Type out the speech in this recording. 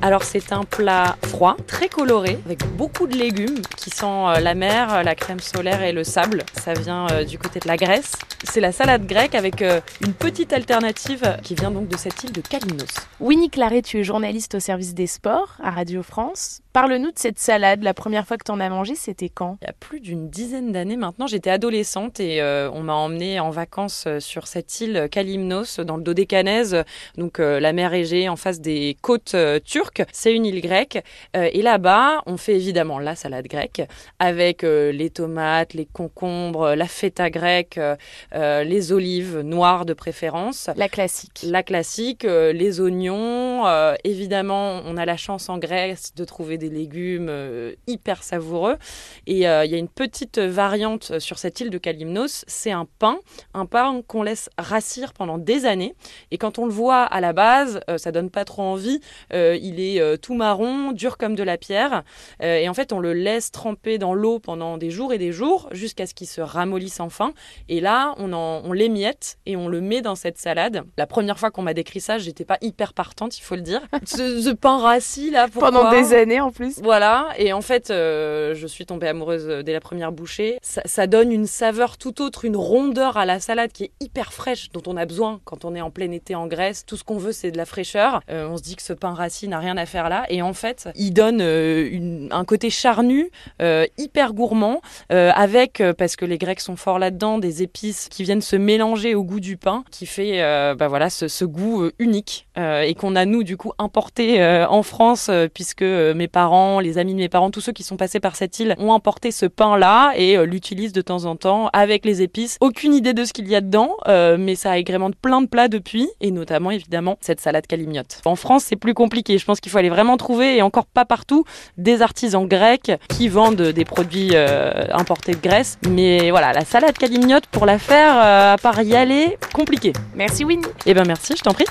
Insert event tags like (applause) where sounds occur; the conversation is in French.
Alors c'est un plat froid, très coloré, avec beaucoup de légumes qui sent euh, la mer, la crème solaire et le sable. Ça vient euh, du côté de la Grèce. C'est la salade grecque avec euh, une petite alternative qui vient donc de cette île de Kalymnos. Winnie Claret, tu es journaliste au service des sports à Radio France. Parle-nous de cette salade. La première fois que tu en as mangé, c'était quand? Il y a plus d'une dizaine d'années maintenant, j'étais adolescente et on m'a emmenée en vacances sur cette île Kalymnos dans le Dodécanèse, donc la mer Égée en face des côtes turques. C'est une île grecque et là-bas, on fait évidemment la salade grecque avec les tomates, les concombres, la feta grecque, les olives noires de préférence. La classique. La classique, les oignons. évidemment, on a la chance en Grèce de trouver des légumes hyper savoureux. Et il y a une petite variante sur cette île de Kalymnos, c'est un pain, un pain qu'on laisse rassir pendant des années. Et quand on le voit à la base, ça donne pas trop envie. il est tout marron, dur comme de la pierre. et en fait, on le laisse tremper dans l'eau pendant des jours et des jours jusqu'à ce qu'il se ramollisse enfin. Et là, on, en, on l'émiette et on le met dans cette salade. La première fois qu'on m'a décrit ça, j'étais pas hyper partante, il faut le dire. (laughs) ce, pain rassis là, pourquoi? Pendant des années en plus. Voilà. Et en fait, euh, je suis tombée amoureuse dès la première bouchée. Ça, donne une saveur tout autre, une rondeur à la salade qui est hyper fraîche, dont on a besoin quand on est en plein été en Grèce. Tout ce qu'on veut, c'est de la fraîcheur. Euh, on se dit que ce pain rassis n'a rien à faire là. Et en fait, il donne euh, un côté charnu, hyper gourmand, avec, parce que les Grecs sont forts là-dedans, des épices qui viennent se mélanger au goût du pain, qui fait bah voilà, ce, goût unique et qu'on a, nous, du coup, importé en France, puisque mes parents, les amis de mes parents, tous ceux qui sont passés par cette île ont importé ce pain-là et euh, l'utilisent de temps en temps avec les épices. Aucune idée de ce qu'il y a dedans, euh, mais ça agrémente plein de plats depuis, et notamment évidemment cette salade calimiote. En France, c'est plus compliqué. Je pense qu'il faut aller vraiment trouver, et encore pas partout, des artisans grecs qui vendent des produits euh, importés de Grèce. Mais voilà, la salade calimiote, pour la faire, à part y aller, compliqué. Merci Winnie. Eh ben merci, je t'en prie.